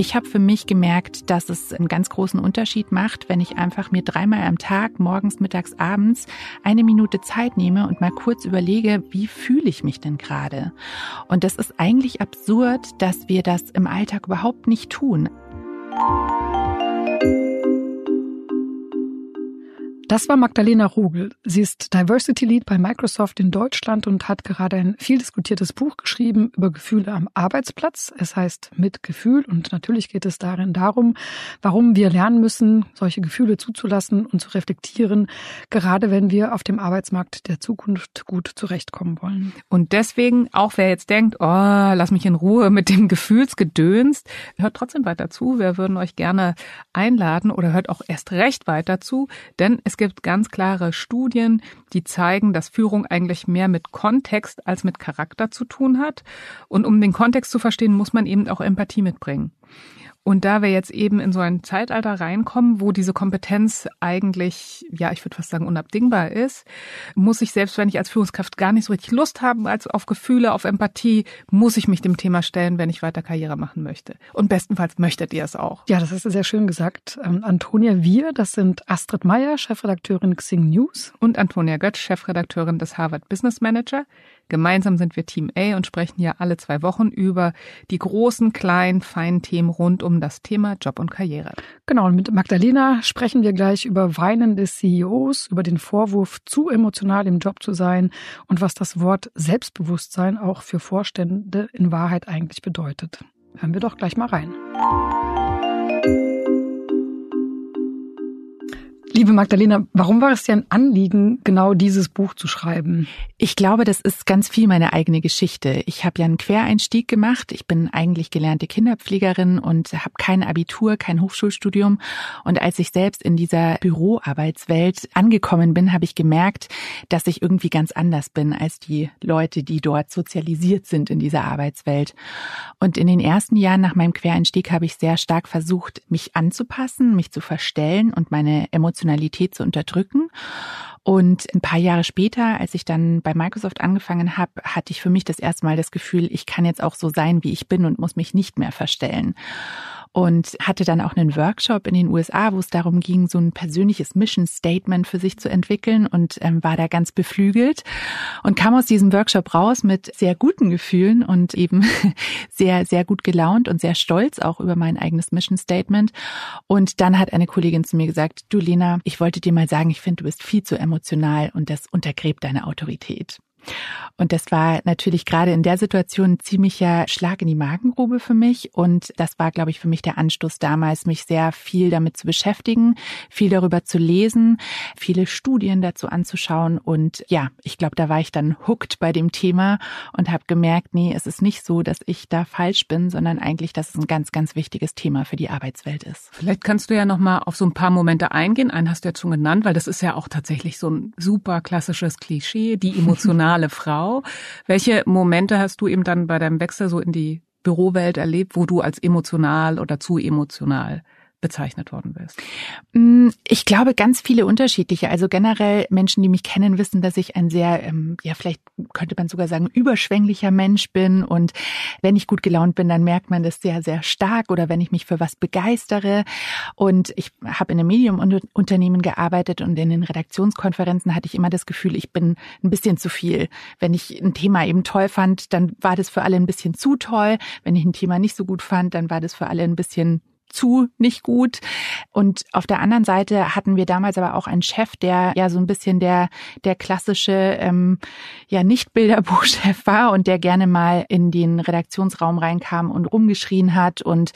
Ich habe für mich gemerkt, dass es einen ganz großen Unterschied macht, wenn ich einfach mir dreimal am Tag, morgens, mittags, abends, eine Minute Zeit nehme und mal kurz überlege, wie fühle ich mich denn gerade? Und das ist eigentlich absurd, dass wir das im Alltag überhaupt nicht tun. Das war Magdalena Rogel. Sie ist Diversity Lead bei Microsoft in Deutschland und hat gerade ein viel diskutiertes Buch geschrieben über Gefühle am Arbeitsplatz. Es heißt Mit Gefühl und natürlich geht es darin darum, warum wir lernen müssen, solche Gefühle zuzulassen und zu reflektieren, gerade wenn wir auf dem Arbeitsmarkt der Zukunft gut zurechtkommen wollen. Und deswegen, auch wer jetzt denkt, oh, lass mich in Ruhe mit dem Gefühlsgedöns, hört trotzdem weiter zu. Wir würden euch gerne einladen oder hört auch erst recht weiter zu, denn es gibt ganz klare Studien, die zeigen, dass Führung eigentlich mehr mit Kontext als mit Charakter zu tun hat. Und um den Kontext zu verstehen, muss man eben auch Empathie mitbringen. Und da wir jetzt eben in so ein Zeitalter reinkommen, wo diese Kompetenz eigentlich, ja, ich würde fast sagen, unabdingbar ist, muss ich selbst, wenn ich als Führungskraft gar nicht so richtig Lust habe, als auf Gefühle, auf Empathie, muss ich mich dem Thema stellen, wenn ich weiter Karriere machen möchte. Und bestenfalls möchtet ihr es auch. Ja, das hast du sehr schön gesagt. Ähm, Antonia Wir, das sind Astrid Meyer, Chefredakteurin Xing News. Und Antonia Götz, Chefredakteurin des Harvard Business Manager. Gemeinsam sind wir Team A und sprechen ja alle zwei Wochen über die großen, kleinen, feinen Themen rund um das Thema Job und Karriere. Genau, und mit Magdalena sprechen wir gleich über Weinen des CEOs, über den Vorwurf, zu emotional im Job zu sein und was das Wort Selbstbewusstsein auch für Vorstände in Wahrheit eigentlich bedeutet. Hören wir doch gleich mal rein. Liebe Magdalena, warum war es dir ein Anliegen, genau dieses Buch zu schreiben? Ich glaube, das ist ganz viel meine eigene Geschichte. Ich habe ja einen Quereinstieg gemacht. Ich bin eigentlich gelernte Kinderpflegerin und habe kein Abitur, kein Hochschulstudium. Und als ich selbst in dieser Büroarbeitswelt angekommen bin, habe ich gemerkt, dass ich irgendwie ganz anders bin als die Leute, die dort sozialisiert sind in dieser Arbeitswelt. Und in den ersten Jahren nach meinem Quereinstieg habe ich sehr stark versucht, mich anzupassen, mich zu verstellen und meine Emotionen Emotionalität zu unterdrücken. Und ein paar Jahre später, als ich dann bei Microsoft angefangen habe, hatte ich für mich das erste Mal das Gefühl, ich kann jetzt auch so sein, wie ich bin und muss mich nicht mehr verstellen und hatte dann auch einen Workshop in den USA, wo es darum ging, so ein persönliches Mission Statement für sich zu entwickeln und ähm, war da ganz beflügelt und kam aus diesem Workshop raus mit sehr guten Gefühlen und eben sehr, sehr gut gelaunt und sehr stolz auch über mein eigenes Mission Statement. Und dann hat eine Kollegin zu mir gesagt, du Lena, ich wollte dir mal sagen, ich finde, du bist viel zu emotional und das untergräbt deine Autorität. Und das war natürlich gerade in der Situation ein ziemlicher Schlag in die Magengrube für mich. Und das war, glaube ich, für mich der Anstoß damals, mich sehr viel damit zu beschäftigen, viel darüber zu lesen, viele Studien dazu anzuschauen. Und ja, ich glaube, da war ich dann hooked bei dem Thema und habe gemerkt, nee, es ist nicht so, dass ich da falsch bin, sondern eigentlich, dass es ein ganz, ganz wichtiges Thema für die Arbeitswelt ist. Vielleicht kannst du ja noch mal auf so ein paar Momente eingehen. Einen hast du ja schon genannt, weil das ist ja auch tatsächlich so ein super klassisches Klischee, die emotionale emotionale Frau. Welche Momente hast du eben dann bei deinem Wechsel so in die Bürowelt erlebt, wo du als emotional oder zu emotional bezeichnet worden bist? Mm, ich glaube ganz viele unterschiedliche. Also generell Menschen, die mich kennen, wissen, dass ich ein sehr, ähm, ja vielleicht könnte man sogar sagen, überschwänglicher Mensch bin. Und wenn ich gut gelaunt bin, dann merkt man das sehr, sehr stark. Oder wenn ich mich für was begeistere. Und ich habe in einem Medium-Unternehmen gearbeitet und in den Redaktionskonferenzen hatte ich immer das Gefühl, ich bin ein bisschen zu viel. Wenn ich ein Thema eben toll fand, dann war das für alle ein bisschen zu toll. Wenn ich ein Thema nicht so gut fand, dann war das für alle ein bisschen zu nicht gut. Und auf der anderen Seite hatten wir damals aber auch einen Chef, der ja so ein bisschen der der klassische ähm, ja nicht Bilderbuchchef war und der gerne mal in den Redaktionsraum reinkam und rumgeschrien hat und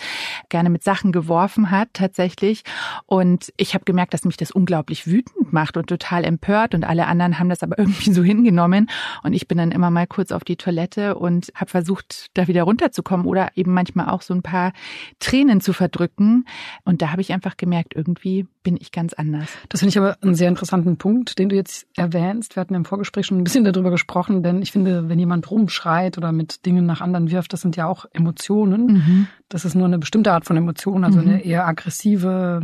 gerne mit Sachen geworfen hat tatsächlich. Und ich habe gemerkt, dass mich das unglaublich wütend macht und total empört. Und alle anderen haben das aber irgendwie so hingenommen. Und ich bin dann immer mal kurz auf die Toilette und habe versucht, da wieder runterzukommen oder eben manchmal auch so ein paar Tränen zu verdrücken drücken. Und da habe ich einfach gemerkt, irgendwie bin ich ganz anders. Das finde ich aber einen sehr interessanten Punkt, den du jetzt erwähnst. Wir hatten im Vorgespräch schon ein bisschen darüber gesprochen, denn ich finde, wenn jemand rumschreit oder mit Dingen nach anderen wirft, das sind ja auch Emotionen. Mhm. Das ist nur eine bestimmte Art von Emotion, also mhm. eine eher aggressive,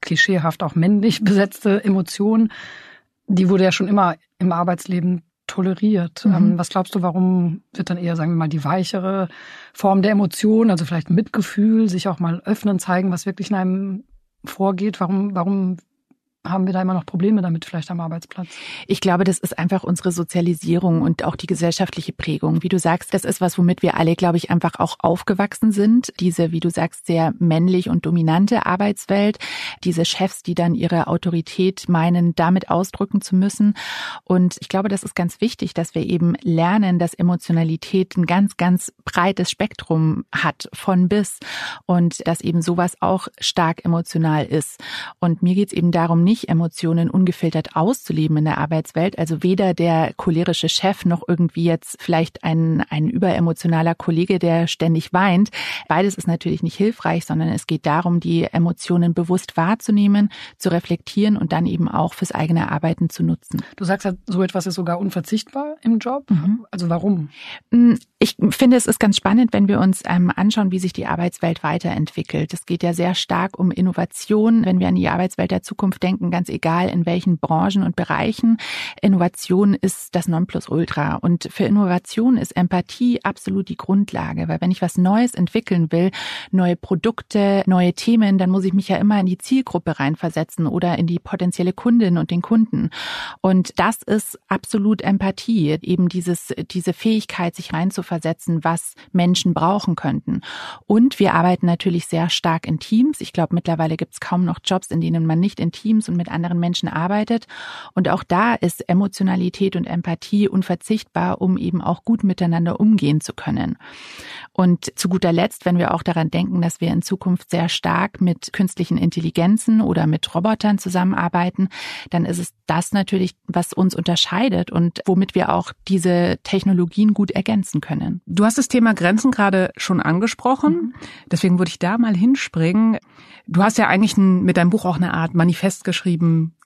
klischeehaft auch männlich besetzte Emotion. Die wurde ja schon immer im Arbeitsleben toleriert. Mhm. Ähm, was glaubst du, warum wird dann eher, sagen wir mal, die weichere Form der Emotion, also vielleicht Mitgefühl, sich auch mal öffnen, zeigen, was wirklich in einem vorgeht? Warum, warum haben wir da immer noch Probleme damit, vielleicht am Arbeitsplatz? Ich glaube, das ist einfach unsere Sozialisierung und auch die gesellschaftliche Prägung. Wie du sagst, das ist was, womit wir alle, glaube ich, einfach auch aufgewachsen sind. Diese, wie du sagst, sehr männlich und dominante Arbeitswelt. Diese Chefs, die dann ihre Autorität meinen, damit ausdrücken zu müssen. Und ich glaube, das ist ganz wichtig, dass wir eben lernen, dass Emotionalität ein ganz, ganz breites Spektrum hat, von bis. Und dass eben sowas auch stark emotional ist. Und mir geht es eben darum, nicht Emotionen ungefiltert auszuleben in der Arbeitswelt. Also weder der cholerische Chef noch irgendwie jetzt vielleicht ein, ein überemotionaler Kollege, der ständig weint. Beides ist natürlich nicht hilfreich, sondern es geht darum, die Emotionen bewusst wahrzunehmen, zu reflektieren und dann eben auch fürs eigene Arbeiten zu nutzen. Du sagst, so etwas ist sogar unverzichtbar im Job. Mhm. Also warum? Mm, ich finde, es ist ganz spannend, wenn wir uns ähm, anschauen, wie sich die Arbeitswelt weiterentwickelt. Es geht ja sehr stark um Innovation. Wenn wir an die Arbeitswelt der Zukunft denken, denken, ganz egal in welchen Branchen und Bereichen. Innovation ist das Nonplusultra. Und für Innovation ist Empathie absolut die Grundlage, weil wenn ich was Neues entwickeln will, neue Produkte, neue Themen, dann muss ich mich ja immer in die Zielgruppe reinversetzen oder in die potenzielle Kundin und den Kunden. Und das ist absolut Empathie, eben dieses, diese Fähigkeit, sich reinzuversetzen, was Menschen brauchen könnten. Und wir arbeiten natürlich sehr stark in Teams. Ich glaube, mittlerweile gibt es kaum noch Jobs, in denen man nicht in Teams und mit anderen Menschen arbeitet. Und auch da ist Emotionalität und Empathie unverzichtbar, um eben auch gut miteinander umgehen zu können. Und zu guter Letzt, wenn wir auch daran denken, dass wir in Zukunft sehr stark mit künstlichen Intelligenzen oder mit Robotern zusammenarbeiten, dann ist es das natürlich, was uns unterscheidet und womit wir auch diese Technologien gut ergänzen können. Du hast das Thema Grenzen gerade schon angesprochen. Mhm. Deswegen würde ich da mal hinspringen. Du hast ja eigentlich ein, mit deinem Buch auch eine Art Manifest geschrieben,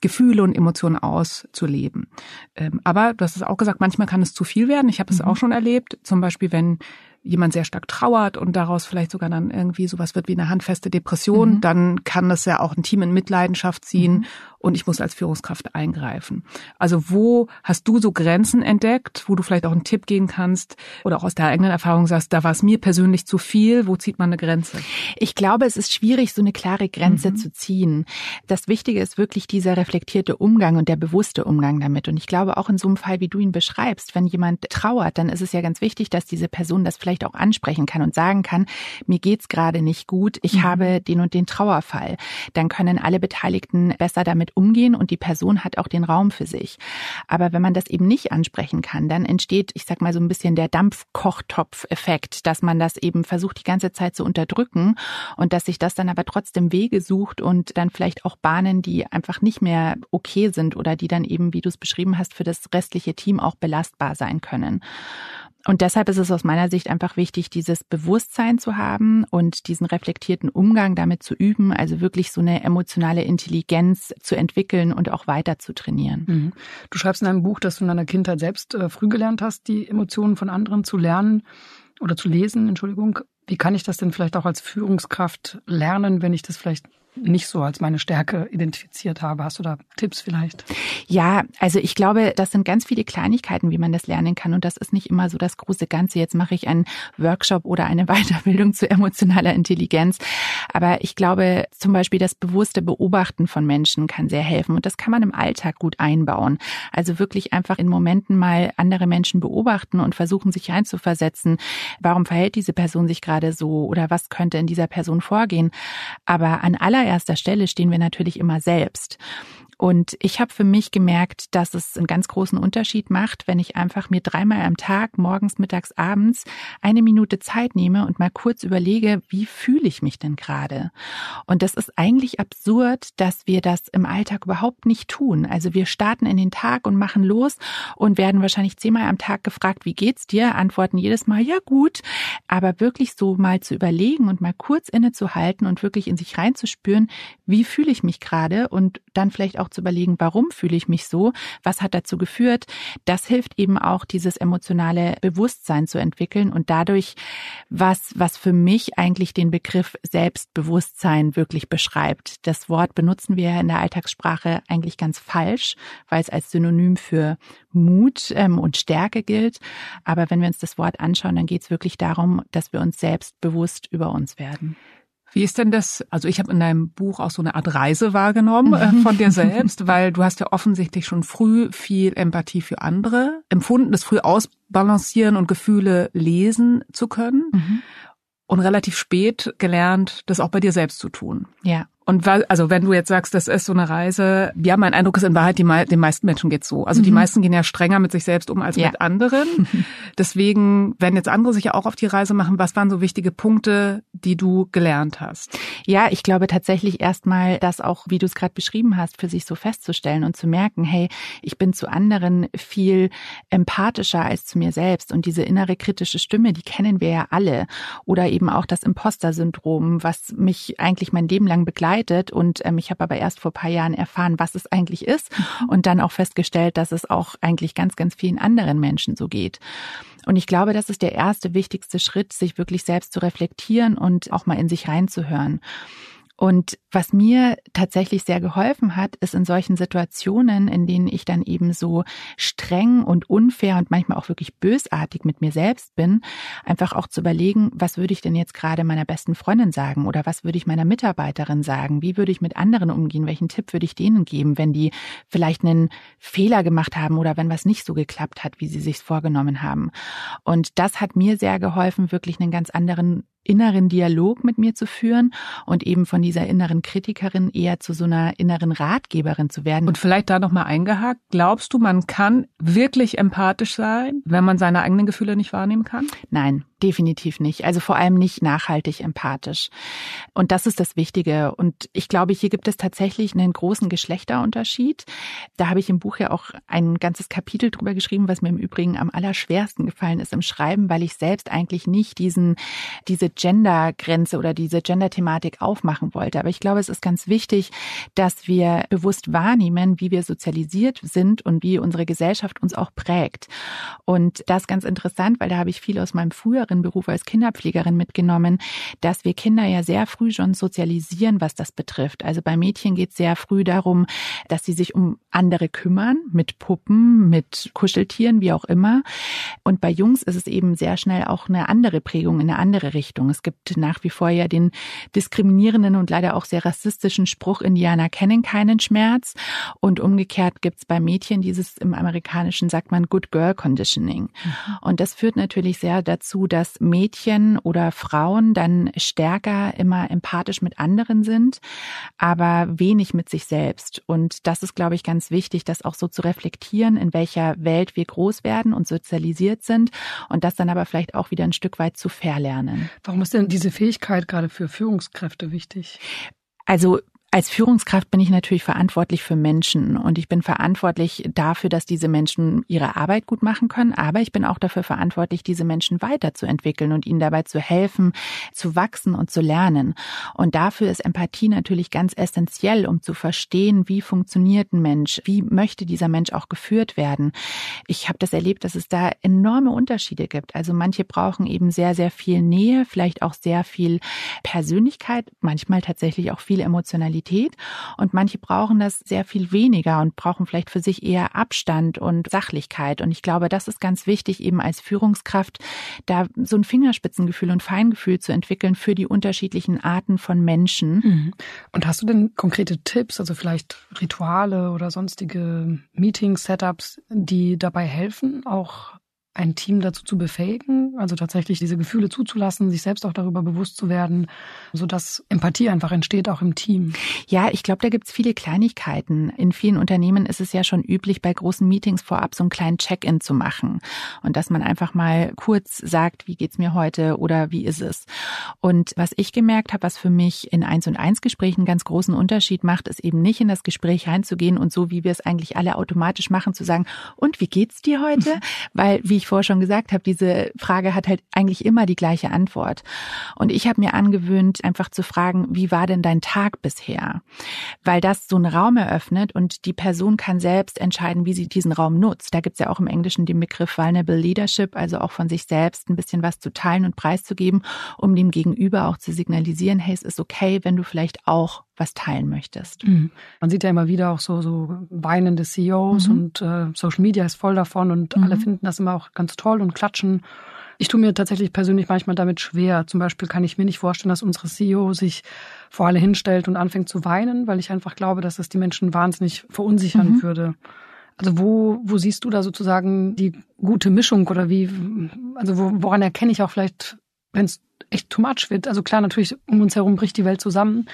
Gefühle und Emotionen auszuleben. Ähm, aber du hast es auch gesagt, manchmal kann es zu viel werden. Ich habe es mhm. auch schon erlebt. Zum Beispiel, wenn jemand sehr stark trauert und daraus vielleicht sogar dann irgendwie sowas wird wie eine handfeste Depression, mhm. dann kann das ja auch ein Team in Mitleidenschaft ziehen mhm. Und ich muss als Führungskraft eingreifen. Also wo hast du so Grenzen entdeckt, wo du vielleicht auch einen Tipp geben kannst oder auch aus der eigenen Erfahrung sagst, da war es mir persönlich zu viel, wo zieht man eine Grenze? Ich glaube, es ist schwierig, so eine klare Grenze mhm. zu ziehen. Das Wichtige ist wirklich dieser reflektierte Umgang und der bewusste Umgang damit. Und ich glaube auch in so einem Fall, wie du ihn beschreibst, wenn jemand trauert, dann ist es ja ganz wichtig, dass diese Person das vielleicht auch ansprechen kann und sagen kann, mir geht's gerade nicht gut, ich mhm. habe den und den Trauerfall. Dann können alle Beteiligten besser damit umgehen und die Person hat auch den Raum für sich. Aber wenn man das eben nicht ansprechen kann, dann entsteht, ich sag mal so ein bisschen der Dampfkochtopf-Effekt, dass man das eben versucht, die ganze Zeit zu unterdrücken und dass sich das dann aber trotzdem Wege sucht und dann vielleicht auch Bahnen, die einfach nicht mehr okay sind oder die dann eben, wie du es beschrieben hast, für das restliche Team auch belastbar sein können. Und deshalb ist es aus meiner Sicht einfach wichtig, dieses Bewusstsein zu haben und diesen reflektierten Umgang damit zu üben, also wirklich so eine emotionale Intelligenz zu entwickeln und auch weiter zu trainieren. Mhm. Du schreibst in einem Buch, dass du in deiner Kindheit selbst äh, früh gelernt hast, die Emotionen von anderen zu lernen oder zu lesen, Entschuldigung. Wie kann ich das denn vielleicht auch als Führungskraft lernen, wenn ich das vielleicht nicht so als meine Stärke identifiziert habe. Hast du da Tipps vielleicht? Ja, also ich glaube, das sind ganz viele Kleinigkeiten, wie man das lernen kann. Und das ist nicht immer so das große Ganze. Jetzt mache ich einen Workshop oder eine Weiterbildung zu emotionaler Intelligenz. Aber ich glaube, zum Beispiel das bewusste Beobachten von Menschen kann sehr helfen. Und das kann man im Alltag gut einbauen. Also wirklich einfach in Momenten mal andere Menschen beobachten und versuchen, sich einzuversetzen. Warum verhält diese Person sich gerade so? Oder was könnte in dieser Person vorgehen? Aber an aller allererster Stelle stehen wir natürlich immer selbst. Und ich habe für mich gemerkt, dass es einen ganz großen Unterschied macht, wenn ich einfach mir dreimal am Tag, morgens, mittags, abends, eine Minute Zeit nehme und mal kurz überlege, wie fühle ich mich denn gerade? Und das ist eigentlich absurd, dass wir das im Alltag überhaupt nicht tun. Also wir starten in den Tag und machen los und werden wahrscheinlich zehnmal am Tag gefragt, wie geht's dir? Antworten jedes Mal, ja gut. aber wirklich so mal zu überlegen und mal kurz innezuhalten und wirklich in sich reinzuspüren, wie fühle ich mich gerade und dann vielleicht auch zu überlegen, warum fühle ich mich so, was hat dazu geführt, das hilft eben auch dieses emotionale Bewusstsein zu entwickeln und dadurch was, was für mich eigentlich den Begriff Selbstbewusstsein wirklich beschreibt. Das Wort benutzen wir in der Alltagssprache eigentlich ganz falsch, weil es als Synonym für Mut ähm, und Stärke gilt. Aber wenn wir uns das Wort anschauen, dann geht es wirklich darum, dass wir uns selbst bewusst über uns werden. Wie ist denn das? Also ich habe in deinem Buch auch so eine Art Reise wahrgenommen äh, von dir selbst, weil du hast ja offensichtlich schon früh viel Empathie für andere empfunden, das früh ausbalancieren und Gefühle lesen zu können. Mhm. Und relativ spät gelernt, das auch bei dir selbst zu tun. Ja. Und weil, also wenn du jetzt sagst, das ist so eine Reise, ja, mein Eindruck ist in Wahrheit, die, den meisten Menschen geht's so. Also mhm. die meisten gehen ja strenger mit sich selbst um als ja. mit anderen. Deswegen, wenn jetzt andere sich ja auch auf die Reise machen, was waren so wichtige Punkte, die du gelernt hast? Ja, ich glaube tatsächlich erstmal, das auch, wie du es gerade beschrieben hast, für sich so festzustellen und zu merken, hey, ich bin zu anderen viel empathischer als zu mir selbst. Und diese innere kritische Stimme, die kennen wir ja alle. Oder eben auch das Imposter-Syndrom, was mich eigentlich mein Leben lang begleitet begleitet und ähm, ich habe aber erst vor paar Jahren erfahren, was es eigentlich ist und dann auch festgestellt, dass es auch eigentlich ganz, ganz vielen anderen Menschen so geht. Und ich glaube, das ist der erste wichtigste Schritt, sich wirklich selbst zu reflektieren und auch mal in sich reinzuhören. Und was mir tatsächlich sehr geholfen hat, ist in solchen Situationen, in denen ich dann eben so streng und unfair und manchmal auch wirklich bösartig mit mir selbst bin, einfach auch zu überlegen, was würde ich denn jetzt gerade meiner besten Freundin sagen oder was würde ich meiner Mitarbeiterin sagen? Wie würde ich mit anderen umgehen? Welchen Tipp würde ich denen geben, wenn die vielleicht einen Fehler gemacht haben oder wenn was nicht so geklappt hat, wie sie sich vorgenommen haben? Und das hat mir sehr geholfen, wirklich einen ganz anderen inneren Dialog mit mir zu führen und eben von dieser inneren Kritikerin eher zu so einer inneren Ratgeberin zu werden. Und vielleicht da nochmal eingehakt, glaubst du, man kann wirklich empathisch sein, wenn man seine eigenen Gefühle nicht wahrnehmen kann? Nein, definitiv nicht. Also vor allem nicht nachhaltig empathisch. Und das ist das Wichtige. Und ich glaube, hier gibt es tatsächlich einen großen Geschlechterunterschied. Da habe ich im Buch ja auch ein ganzes Kapitel drüber geschrieben, was mir im Übrigen am allerschwersten gefallen ist im Schreiben, weil ich selbst eigentlich nicht diesen, diese Gender-Grenze oder diese Gender-Thematik aufmachen wollte. Aber ich glaube, es ist ganz wichtig, dass wir bewusst wahrnehmen, wie wir sozialisiert sind und wie unsere Gesellschaft uns auch prägt. Und das ist ganz interessant, weil da habe ich viel aus meinem früheren Beruf als Kinderpflegerin mitgenommen, dass wir Kinder ja sehr früh schon sozialisieren, was das betrifft. Also bei Mädchen geht es sehr früh darum, dass sie sich um andere kümmern, mit Puppen, mit Kuscheltieren, wie auch immer. Und bei Jungs ist es eben sehr schnell auch eine andere Prägung in eine andere Richtung. Richtung. Es gibt nach wie vor ja den diskriminierenden und leider auch sehr rassistischen Spruch, Indianer kennen keinen Schmerz. Und umgekehrt gibt es bei Mädchen dieses im Amerikanischen sagt man Good Girl Conditioning. Mhm. Und das führt natürlich sehr dazu, dass Mädchen oder Frauen dann stärker immer empathisch mit anderen sind, aber wenig mit sich selbst. Und das ist, glaube ich, ganz wichtig, das auch so zu reflektieren, in welcher Welt wir groß werden und sozialisiert sind und das dann aber vielleicht auch wieder ein Stück weit zu verlernen. Warum ist denn diese Fähigkeit gerade für Führungskräfte wichtig? Also als Führungskraft bin ich natürlich verantwortlich für Menschen und ich bin verantwortlich dafür, dass diese Menschen ihre Arbeit gut machen können, aber ich bin auch dafür verantwortlich, diese Menschen weiterzuentwickeln und ihnen dabei zu helfen, zu wachsen und zu lernen. Und dafür ist Empathie natürlich ganz essentiell, um zu verstehen, wie funktioniert ein Mensch, wie möchte dieser Mensch auch geführt werden. Ich habe das erlebt, dass es da enorme Unterschiede gibt. Also manche brauchen eben sehr, sehr viel Nähe, vielleicht auch sehr viel Persönlichkeit, manchmal tatsächlich auch viel Emotionalität Qualität und manche brauchen das sehr viel weniger und brauchen vielleicht für sich eher Abstand und Sachlichkeit. Und ich glaube, das ist ganz wichtig, eben als Führungskraft da so ein Fingerspitzengefühl und Feingefühl zu entwickeln für die unterschiedlichen Arten von Menschen. Mhm. Und hast du denn konkrete Tipps, also vielleicht Rituale oder sonstige Meeting-Setups, die dabei helfen, auch ein Team dazu zu befähigen, also tatsächlich diese Gefühle zuzulassen, sich selbst auch darüber bewusst zu werden, so dass Empathie einfach entsteht, auch im Team. Ja, ich glaube, da gibt's viele Kleinigkeiten. In vielen Unternehmen ist es ja schon üblich, bei großen Meetings vorab so einen kleinen Check-in zu machen und dass man einfach mal kurz sagt, wie geht's mir heute oder wie ist es. Und was ich gemerkt habe, was für mich in eins und eins Gesprächen einen ganz großen Unterschied macht, ist eben nicht in das Gespräch reinzugehen und so, wie wir es eigentlich alle automatisch machen, zu sagen, und wie geht's dir heute? Weil, wie ich ich vorher schon gesagt habe, diese Frage hat halt eigentlich immer die gleiche Antwort. Und ich habe mir angewöhnt, einfach zu fragen, wie war denn dein Tag bisher? Weil das so einen Raum eröffnet und die Person kann selbst entscheiden, wie sie diesen Raum nutzt. Da gibt's ja auch im Englischen den Begriff Vulnerable Leadership, also auch von sich selbst ein bisschen was zu teilen und preiszugeben, um dem Gegenüber auch zu signalisieren, hey, es ist okay, wenn du vielleicht auch was teilen möchtest. Mhm. Man sieht ja immer wieder auch so, so weinende CEOs mhm. und äh, Social Media ist voll davon und mhm. alle finden das immer auch ganz toll und klatschen. Ich tue mir tatsächlich persönlich manchmal damit schwer. Zum Beispiel kann ich mir nicht vorstellen, dass unsere CEO sich vor alle hinstellt und anfängt zu weinen, weil ich einfach glaube, dass das die Menschen wahnsinnig verunsichern mhm. würde. Also wo, wo siehst du da sozusagen die gute Mischung oder wie, also wo, woran erkenne ich auch vielleicht, wenn es echt too much wird? Also klar, natürlich um uns herum bricht die Welt zusammen,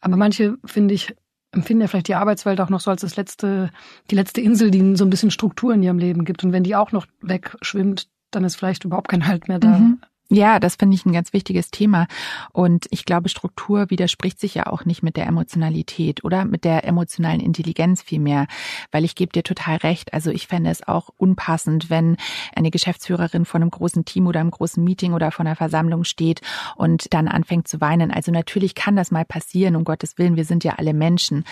aber manche, finde ich, empfinden ja vielleicht die Arbeitswelt auch noch so als das letzte, die letzte Insel, die so ein bisschen Struktur in ihrem Leben gibt. Und wenn die auch noch wegschwimmt, dann ist vielleicht überhaupt kein Halt mehr da. Mhm. Ja, das finde ich ein ganz wichtiges Thema. Und ich glaube, Struktur widerspricht sich ja auch nicht mit der Emotionalität oder mit der emotionalen Intelligenz vielmehr. Weil ich gebe dir total recht. Also ich fände es auch unpassend, wenn eine Geschäftsführerin von einem großen Team oder einem großen Meeting oder von einer Versammlung steht und dann anfängt zu weinen. Also natürlich kann das mal passieren, um Gottes Willen. Wir sind ja alle Menschen.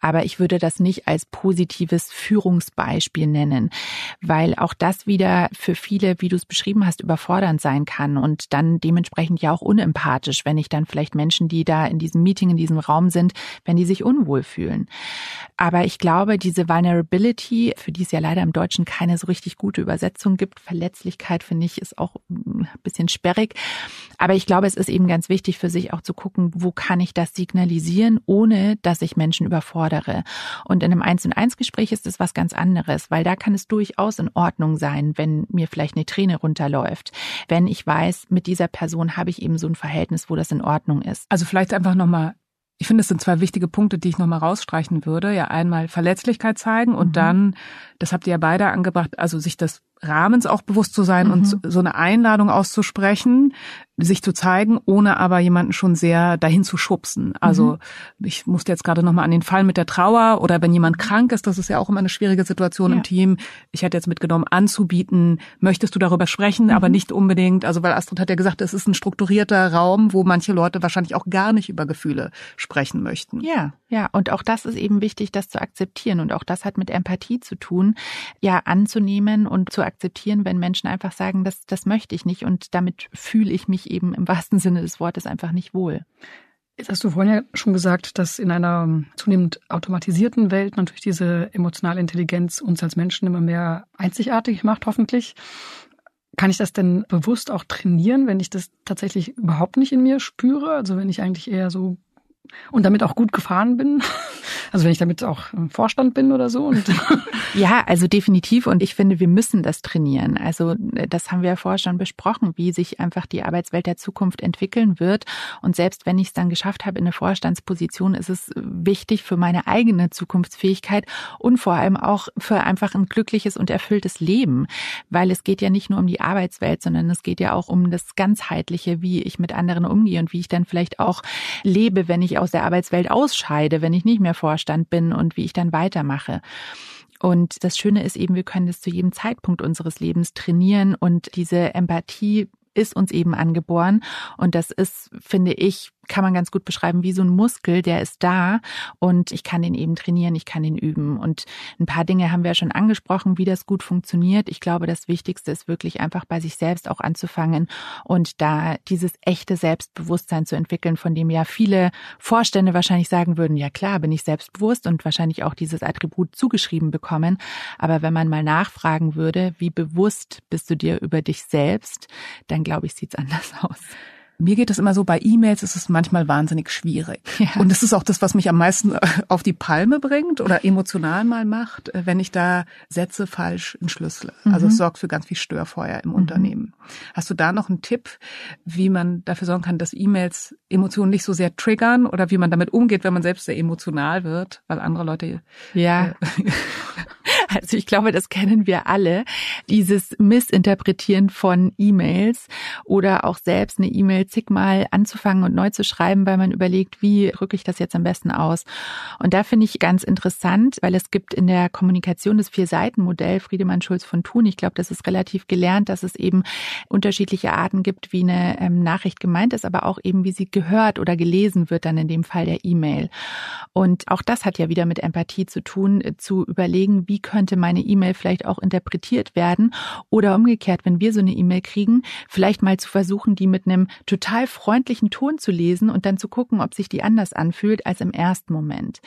Aber ich würde das nicht als positives Führungsbeispiel nennen, weil auch das wieder für viele, wie du es beschrieben hast, überfordernd sein kann und dann dementsprechend ja auch unempathisch, wenn ich dann vielleicht Menschen, die da in diesem Meeting, in diesem Raum sind, wenn die sich unwohl fühlen. Aber ich glaube, diese Vulnerability, für die es ja leider im Deutschen keine so richtig gute Übersetzung gibt, Verletzlichkeit finde ich ist auch ein bisschen sperrig. Aber ich glaube, es ist eben ganz wichtig für sich auch zu gucken, wo kann ich das signalisieren, ohne dass ich Menschen überfordere. Und in einem Eins und Eins Gespräch ist es was ganz anderes, weil da kann es durchaus in Ordnung sein, wenn mir vielleicht eine Träne runterläuft, wenn ich weiß, weiß, mit dieser Person habe ich eben so ein Verhältnis, wo das in Ordnung ist. Also vielleicht einfach nochmal ich finde, es sind zwei wichtige Punkte, die ich nochmal rausstreichen würde. Ja, einmal Verletzlichkeit zeigen und mhm. dann, das habt ihr ja beide angebracht, also sich das Rahmens auch bewusst zu sein mhm. und so eine Einladung auszusprechen, sich zu zeigen, ohne aber jemanden schon sehr dahin zu schubsen. Also mhm. ich musste jetzt gerade nochmal an den Fall mit der Trauer oder wenn jemand krank ist, das ist ja auch immer eine schwierige Situation ja. im Team. Ich hätte jetzt mitgenommen, anzubieten, möchtest du darüber sprechen, mhm. aber nicht unbedingt, also weil Astrid hat ja gesagt, es ist ein strukturierter Raum, wo manche Leute wahrscheinlich auch gar nicht über Gefühle sprechen möchten. Ja, ja, und auch das ist eben wichtig, das zu akzeptieren und auch das hat mit Empathie zu tun, ja anzunehmen und zu akzeptieren, wenn Menschen einfach sagen, das, das möchte ich nicht und damit fühle ich mich eben im wahrsten Sinne des Wortes einfach nicht wohl. Jetzt hast du vorhin ja schon gesagt, dass in einer zunehmend automatisierten Welt natürlich diese emotionale Intelligenz uns als Menschen immer mehr einzigartig macht, hoffentlich. Kann ich das denn bewusst auch trainieren, wenn ich das tatsächlich überhaupt nicht in mir spüre? Also wenn ich eigentlich eher so und damit auch gut gefahren bin. Also wenn ich damit auch im Vorstand bin oder so. Ja, also definitiv. Und ich finde, wir müssen das trainieren. Also das haben wir ja vorher schon besprochen, wie sich einfach die Arbeitswelt der Zukunft entwickeln wird. Und selbst wenn ich es dann geschafft habe in eine Vorstandsposition, ist es wichtig für meine eigene Zukunftsfähigkeit und vor allem auch für einfach ein glückliches und erfülltes Leben. Weil es geht ja nicht nur um die Arbeitswelt, sondern es geht ja auch um das ganzheitliche, wie ich mit anderen umgehe und wie ich dann vielleicht auch lebe, wenn ich aus der Arbeitswelt ausscheide, wenn ich nicht mehr Vorstand bin und wie ich dann weitermache. Und das Schöne ist eben, wir können das zu jedem Zeitpunkt unseres Lebens trainieren und diese Empathie ist uns eben angeboren. Und das ist, finde ich, kann man ganz gut beschreiben wie so ein Muskel, der ist da und ich kann den eben trainieren, ich kann den üben. Und ein paar Dinge haben wir ja schon angesprochen, wie das gut funktioniert. Ich glaube, das Wichtigste ist wirklich einfach bei sich selbst auch anzufangen und da dieses echte Selbstbewusstsein zu entwickeln, von dem ja viele Vorstände wahrscheinlich sagen würden, ja klar, bin ich selbstbewusst und wahrscheinlich auch dieses Attribut zugeschrieben bekommen. Aber wenn man mal nachfragen würde, wie bewusst bist du dir über dich selbst, dann glaube ich, sieht's anders aus. Mir geht es immer so, bei E-Mails ist es manchmal wahnsinnig schwierig. Ja. Und das ist auch das, was mich am meisten auf die Palme bringt oder emotional mal macht, wenn ich da Sätze falsch entschlüssele. Mhm. Also es sorgt für ganz viel Störfeuer im mhm. Unternehmen. Hast du da noch einen Tipp, wie man dafür sorgen kann, dass E-Mails Emotionen nicht so sehr triggern oder wie man damit umgeht, wenn man selbst sehr emotional wird, weil andere Leute ja. Äh, Also ich glaube, das kennen wir alle. Dieses Missinterpretieren von E-Mails oder auch selbst eine E-Mail zigmal anzufangen und neu zu schreiben, weil man überlegt, wie drücke ich das jetzt am besten aus. Und da finde ich ganz interessant, weil es gibt in der Kommunikation das Vier-Seiten-Modell Friedemann Schulz von Thun. Ich glaube, das ist relativ gelernt, dass es eben unterschiedliche Arten gibt, wie eine ähm, Nachricht gemeint ist, aber auch eben, wie sie gehört oder gelesen wird, dann in dem Fall der E-Mail. Und auch das hat ja wieder mit Empathie zu tun, äh, zu überlegen, wie könnte meine E-Mail vielleicht auch interpretiert werden oder umgekehrt, wenn wir so eine E-Mail kriegen, vielleicht mal zu versuchen, die mit einem total freundlichen Ton zu lesen und dann zu gucken, ob sich die anders anfühlt als im ersten Moment.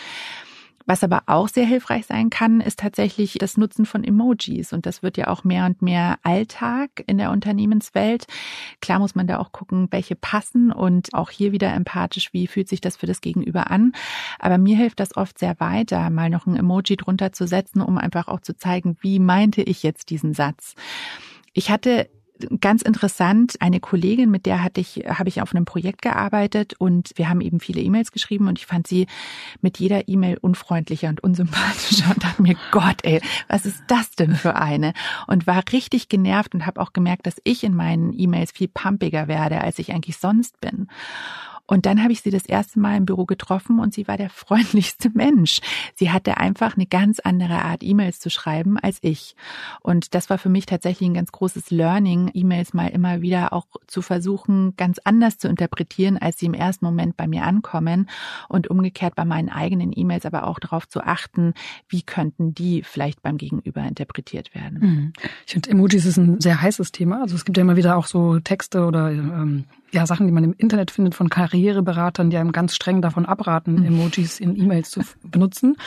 Was aber auch sehr hilfreich sein kann, ist tatsächlich das Nutzen von Emojis. Und das wird ja auch mehr und mehr Alltag in der Unternehmenswelt. Klar muss man da auch gucken, welche passen und auch hier wieder empathisch, wie fühlt sich das für das Gegenüber an. Aber mir hilft das oft sehr weiter, mal noch ein Emoji drunter zu setzen, um einfach auch zu zeigen, wie meinte ich jetzt diesen Satz. Ich hatte ganz interessant, eine Kollegin, mit der hatte ich, habe ich auf einem Projekt gearbeitet und wir haben eben viele E-Mails geschrieben und ich fand sie mit jeder E-Mail unfreundlicher und unsympathischer und dachte mir, Gott, ey, was ist das denn für eine? Und war richtig genervt und habe auch gemerkt, dass ich in meinen E-Mails viel pumpiger werde, als ich eigentlich sonst bin. Und dann habe ich sie das erste Mal im Büro getroffen und sie war der freundlichste Mensch. Sie hatte einfach eine ganz andere Art, E-Mails zu schreiben als ich. Und das war für mich tatsächlich ein ganz großes Learning, E-Mails mal immer wieder auch zu versuchen, ganz anders zu interpretieren, als sie im ersten Moment bei mir ankommen und umgekehrt bei meinen eigenen E-Mails aber auch darauf zu achten, wie könnten die vielleicht beim Gegenüber interpretiert werden. Mhm. Ich finde, Emojis ist ein sehr heißes Thema. Also es gibt ja immer wieder auch so Texte oder ähm, ja, Sachen, die man im Internet findet von Karriereberatern, die einem ganz streng davon abraten, mhm. Emojis in E-Mails zu benutzen.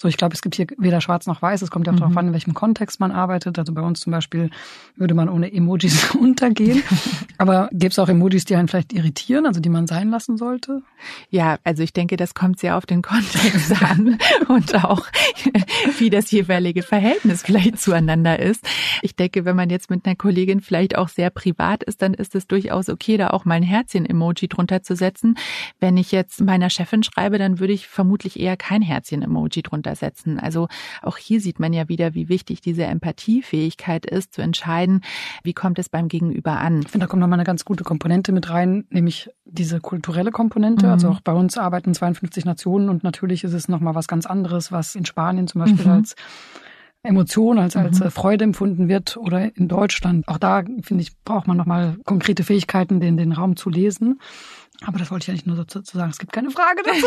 So, ich glaube, es gibt hier weder schwarz noch weiß. Es kommt ja auch mhm. darauf an, in welchem Kontext man arbeitet. Also bei uns zum Beispiel würde man ohne Emojis untergehen. Aber gäbe es auch Emojis, die einen vielleicht irritieren, also die man sein lassen sollte? Ja, also ich denke, das kommt sehr auf den Kontext an und auch, wie das jeweilige Verhältnis vielleicht zueinander ist. Ich denke, wenn man jetzt mit einer Kollegin vielleicht auch sehr privat ist, dann ist es durchaus okay, da auch mal ein Herzchen-Emoji drunter zu setzen. Wenn ich jetzt meiner Chefin schreibe, dann würde ich vermutlich eher kein Herzchen-Emoji drunter setzen. Also auch hier sieht man ja wieder, wie wichtig diese Empathiefähigkeit ist, zu entscheiden, wie kommt es beim Gegenüber an. Ich finde, da kommt nochmal eine ganz gute Komponente mit rein, nämlich diese kulturelle Komponente. Mhm. Also auch bei uns arbeiten 52 Nationen und natürlich ist es nochmal was ganz anderes, was in Spanien zum Beispiel mhm. als Emotion als, als mhm. Freude empfunden wird oder in Deutschland. Auch da, finde ich, braucht man nochmal konkrete Fähigkeiten, den, den Raum zu lesen. Aber das wollte ich ja nicht nur so zu sagen. Es gibt keine Frage dazu.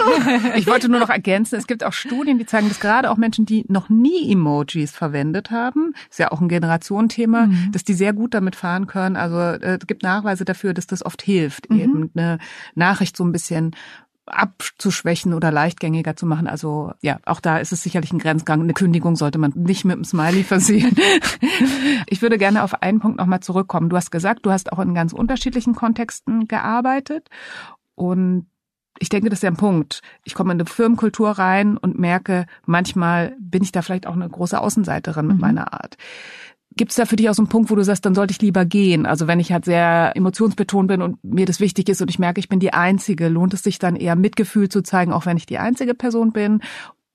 ich wollte nur noch ergänzen, es gibt auch Studien, die zeigen, dass gerade auch Menschen, die noch nie Emojis verwendet haben, ist ja auch ein Generationenthema, mhm. dass die sehr gut damit fahren können. Also äh, es gibt Nachweise dafür, dass das oft hilft, mhm. eben eine Nachricht so ein bisschen abzuschwächen oder leichtgängiger zu machen. Also ja, auch da ist es sicherlich ein Grenzgang. Eine Kündigung sollte man nicht mit einem Smiley versehen. ich würde gerne auf einen Punkt nochmal zurückkommen. Du hast gesagt, du hast auch in ganz unterschiedlichen Kontexten gearbeitet und ich denke, das ist ja ein Punkt. Ich komme in eine Firmenkultur rein und merke, manchmal bin ich da vielleicht auch eine große Außenseiterin mit mhm. meiner Art. Gibt es da für dich auch so einen Punkt, wo du sagst, dann sollte ich lieber gehen? Also wenn ich halt sehr emotionsbetont bin und mir das wichtig ist und ich merke, ich bin die Einzige, lohnt es sich dann eher Mitgefühl zu zeigen, auch wenn ich die einzige Person bin?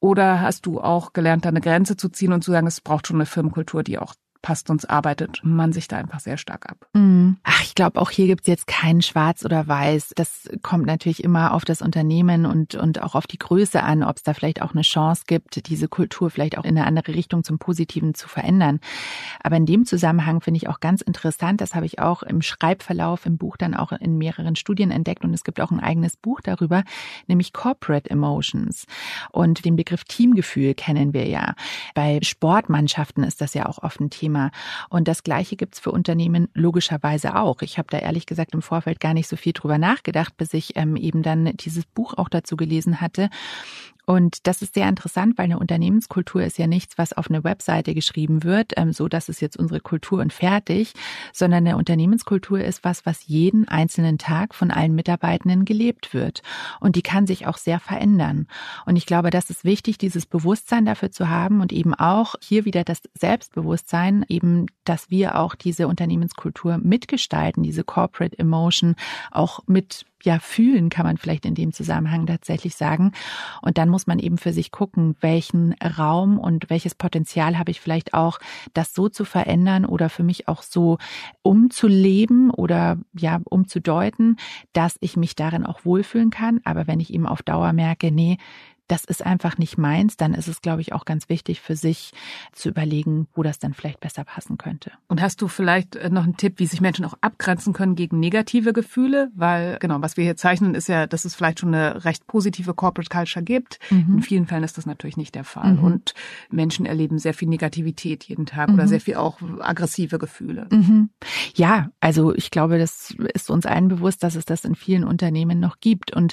Oder hast du auch gelernt, da eine Grenze zu ziehen und zu sagen, es braucht schon eine Firmenkultur, die auch passt uns, arbeitet man sich da einfach sehr stark ab. Mhm. Ach, ich glaube, auch hier gibt's jetzt kein Schwarz oder Weiß. Das kommt natürlich immer auf das Unternehmen und, und auch auf die Größe an, ob es da vielleicht auch eine Chance gibt, diese Kultur vielleicht auch in eine andere Richtung zum Positiven zu verändern. Aber in dem Zusammenhang finde ich auch ganz interessant, das habe ich auch im Schreibverlauf im Buch dann auch in mehreren Studien entdeckt und es gibt auch ein eigenes Buch darüber, nämlich Corporate Emotions. Und den Begriff Teamgefühl kennen wir ja. Bei Sportmannschaften ist das ja auch oft ein Thema Thema. Und das Gleiche gibt's für Unternehmen logischerweise auch. Ich habe da ehrlich gesagt im Vorfeld gar nicht so viel drüber nachgedacht, bis ich ähm, eben dann dieses Buch auch dazu gelesen hatte. Und das ist sehr interessant, weil eine Unternehmenskultur ist ja nichts, was auf eine Webseite geschrieben wird, ähm, so dass es jetzt unsere Kultur und fertig, sondern eine Unternehmenskultur ist was, was jeden einzelnen Tag von allen Mitarbeitenden gelebt wird. Und die kann sich auch sehr verändern. Und ich glaube, das ist wichtig, dieses Bewusstsein dafür zu haben und eben auch hier wieder das Selbstbewusstsein, eben, dass wir auch diese Unternehmenskultur mitgestalten, diese Corporate Emotion auch mit ja fühlen, kann man vielleicht in dem Zusammenhang tatsächlich sagen. Und dann muss man eben für sich gucken, welchen Raum und welches Potenzial habe ich vielleicht auch, das so zu verändern oder für mich auch so umzuleben oder ja umzudeuten, dass ich mich darin auch wohlfühlen kann. Aber wenn ich eben auf Dauer merke, nee, das ist einfach nicht meins, dann ist es, glaube ich, auch ganz wichtig für sich zu überlegen, wo das dann vielleicht besser passen könnte. Und hast du vielleicht äh, noch einen Tipp, wie sich Menschen auch abgrenzen können gegen negative Gefühle? Weil, genau, was wir hier zeichnen, ist ja, dass es vielleicht schon eine recht positive Corporate Culture gibt. Mhm. In vielen Fällen ist das natürlich nicht der Fall. Mhm. Und Menschen erleben sehr viel Negativität jeden Tag mhm. oder sehr viel auch aggressive Gefühle. Mhm. Ja, also ich glaube, das ist uns allen bewusst, dass es das in vielen Unternehmen noch gibt. Und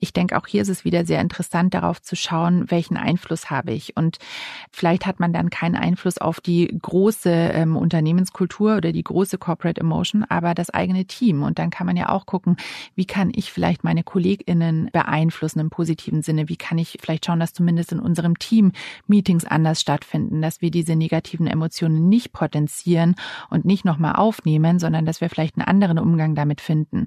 ich denke, auch hier ist es wieder sehr interessant, darauf darauf zu schauen, welchen Einfluss habe ich. Und vielleicht hat man dann keinen Einfluss auf die große ähm, Unternehmenskultur oder die große Corporate Emotion, aber das eigene Team. Und dann kann man ja auch gucken, wie kann ich vielleicht meine KollegInnen beeinflussen im positiven Sinne? Wie kann ich vielleicht schauen, dass zumindest in unserem Team Meetings anders stattfinden, dass wir diese negativen Emotionen nicht potenzieren und nicht nochmal aufnehmen, sondern dass wir vielleicht einen anderen Umgang damit finden.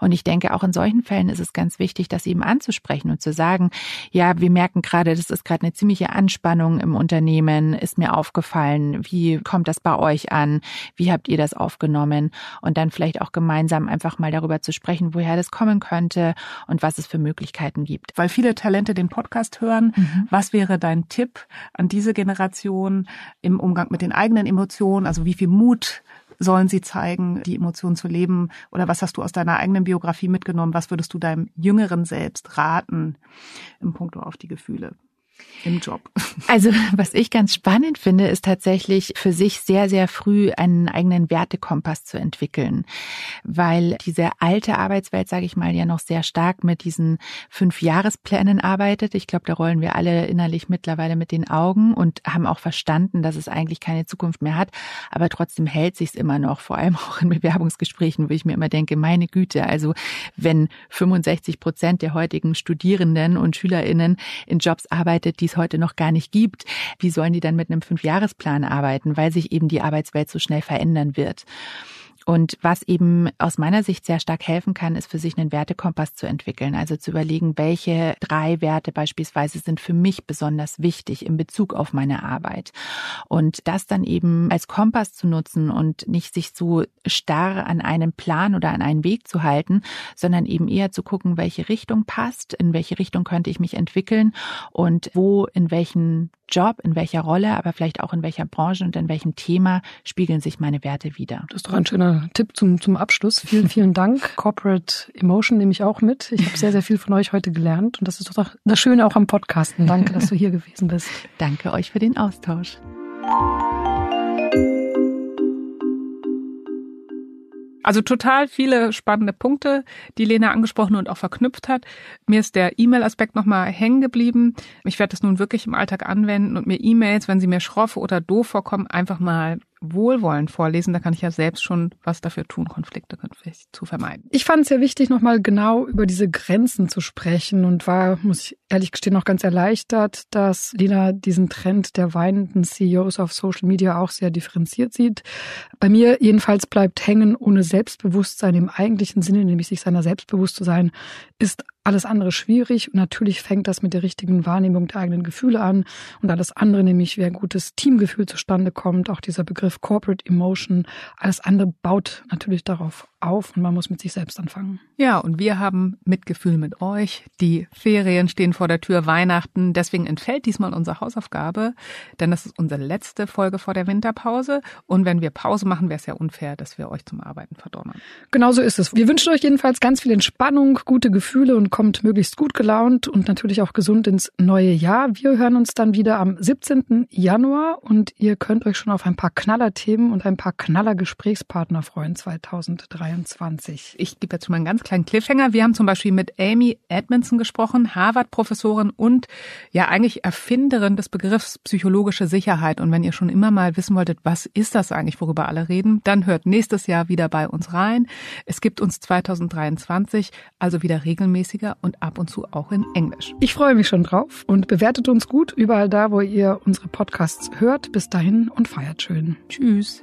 Und ich denke, auch in solchen Fällen ist es ganz wichtig, das eben anzusprechen und zu sagen, ja, ja, wir merken gerade, das ist gerade eine ziemliche Anspannung im Unternehmen, ist mir aufgefallen. Wie kommt das bei euch an? Wie habt ihr das aufgenommen? Und dann vielleicht auch gemeinsam einfach mal darüber zu sprechen, woher das kommen könnte und was es für Möglichkeiten gibt. Weil viele Talente den Podcast hören, mhm. was wäre dein Tipp an diese Generation im Umgang mit den eigenen Emotionen? Also wie viel Mut sollen sie zeigen, die Emotionen zu leben? Oder was hast du aus deiner eigenen Biografie mitgenommen? Was würdest du deinem jüngeren Selbst raten im Punkto auf die Gefühle? Im Job? Also was ich ganz spannend finde, ist tatsächlich für sich sehr, sehr früh einen eigenen Wertekompass zu entwickeln, weil diese alte Arbeitswelt, sage ich mal, ja noch sehr stark mit diesen fünf Jahresplänen arbeitet. Ich glaube, da rollen wir alle innerlich mittlerweile mit den Augen und haben auch verstanden, dass es eigentlich keine Zukunft mehr hat. Aber trotzdem hält sich es immer noch, vor allem auch in Bewerbungsgesprächen, wo ich mir immer denke, meine Güte, also wenn 65 Prozent der heutigen Studierenden und SchülerInnen in Jobs arbeitet, die es heute noch gar nicht gibt, wie sollen die dann mit einem Fünfjahresplan arbeiten, weil sich eben die Arbeitswelt so schnell verändern wird. Und was eben aus meiner Sicht sehr stark helfen kann, ist für sich einen Wertekompass zu entwickeln. Also zu überlegen, welche drei Werte beispielsweise sind für mich besonders wichtig in Bezug auf meine Arbeit. Und das dann eben als Kompass zu nutzen und nicht sich so starr an einen Plan oder an einen Weg zu halten, sondern eben eher zu gucken, welche Richtung passt, in welche Richtung könnte ich mich entwickeln und wo, in welchen Job, in welcher Rolle, aber vielleicht auch in welcher Branche und in welchem Thema spiegeln sich meine Werte wieder. Das ist doch ein schöner Tipp zum, zum Abschluss. Vielen, vielen Dank. Corporate Emotion nehme ich auch mit. Ich habe sehr, sehr viel von euch heute gelernt und das ist doch das Schöne auch am Podcasten. Danke, dass du hier gewesen bist. Danke euch für den Austausch. Also total viele spannende Punkte, die Lena angesprochen und auch verknüpft hat. Mir ist der E-Mail-Aspekt nochmal hängen geblieben. Ich werde das nun wirklich im Alltag anwenden und mir E-Mails, wenn sie mir schroff oder doof vorkommen, einfach mal wohlwollend vorlesen. Da kann ich ja selbst schon was dafür tun, Konflikte zu vermeiden. Ich fand es sehr wichtig, nochmal genau über diese Grenzen zu sprechen und war, muss ich ehrlich gestehen, noch ganz erleichtert, dass Lena diesen Trend der weinenden CEOs auf Social Media auch sehr differenziert sieht. Bei mir jedenfalls bleibt hängen ohne Selbstbewusstsein im eigentlichen Sinne, nämlich sich seiner selbstbewusst zu sein, ist alles andere schwierig. Und natürlich fängt das mit der richtigen Wahrnehmung der eigenen Gefühle an. Und alles andere, nämlich wie ein gutes Teamgefühl zustande kommt, auch dieser Begriff Corporate Emotion, alles andere baut natürlich darauf auf und man muss mit sich selbst anfangen. Ja, und wir haben Mitgefühl mit euch. Die Ferien stehen vor der Tür, Weihnachten. Deswegen entfällt diesmal unsere Hausaufgabe, denn das ist unsere letzte Folge vor der Winterpause. Und wenn wir Pause machen, wäre es ja unfair, dass wir euch zum Arbeiten verdonnern. Genauso ist es. Wir wünschen euch jedenfalls ganz viel Entspannung, gute Gefühle und kommt möglichst gut gelaunt und natürlich auch gesund ins neue Jahr. Wir hören uns dann wieder am 17. Januar und ihr könnt euch schon auf ein paar Knallerthemen und ein paar Knaller-Gesprächspartner freuen 2023. 2023. Ich gebe jetzt schon mal einen ganz kleinen Cliffhanger. Wir haben zum Beispiel mit Amy Edmondson gesprochen, Harvard-Professorin und ja eigentlich Erfinderin des Begriffs psychologische Sicherheit. Und wenn ihr schon immer mal wissen wolltet, was ist das eigentlich, worüber alle reden, dann hört nächstes Jahr wieder bei uns rein. Es gibt uns 2023 also wieder regelmäßiger und ab und zu auch in Englisch. Ich freue mich schon drauf und bewertet uns gut überall da, wo ihr unsere Podcasts hört. Bis dahin und feiert schön. Tschüss.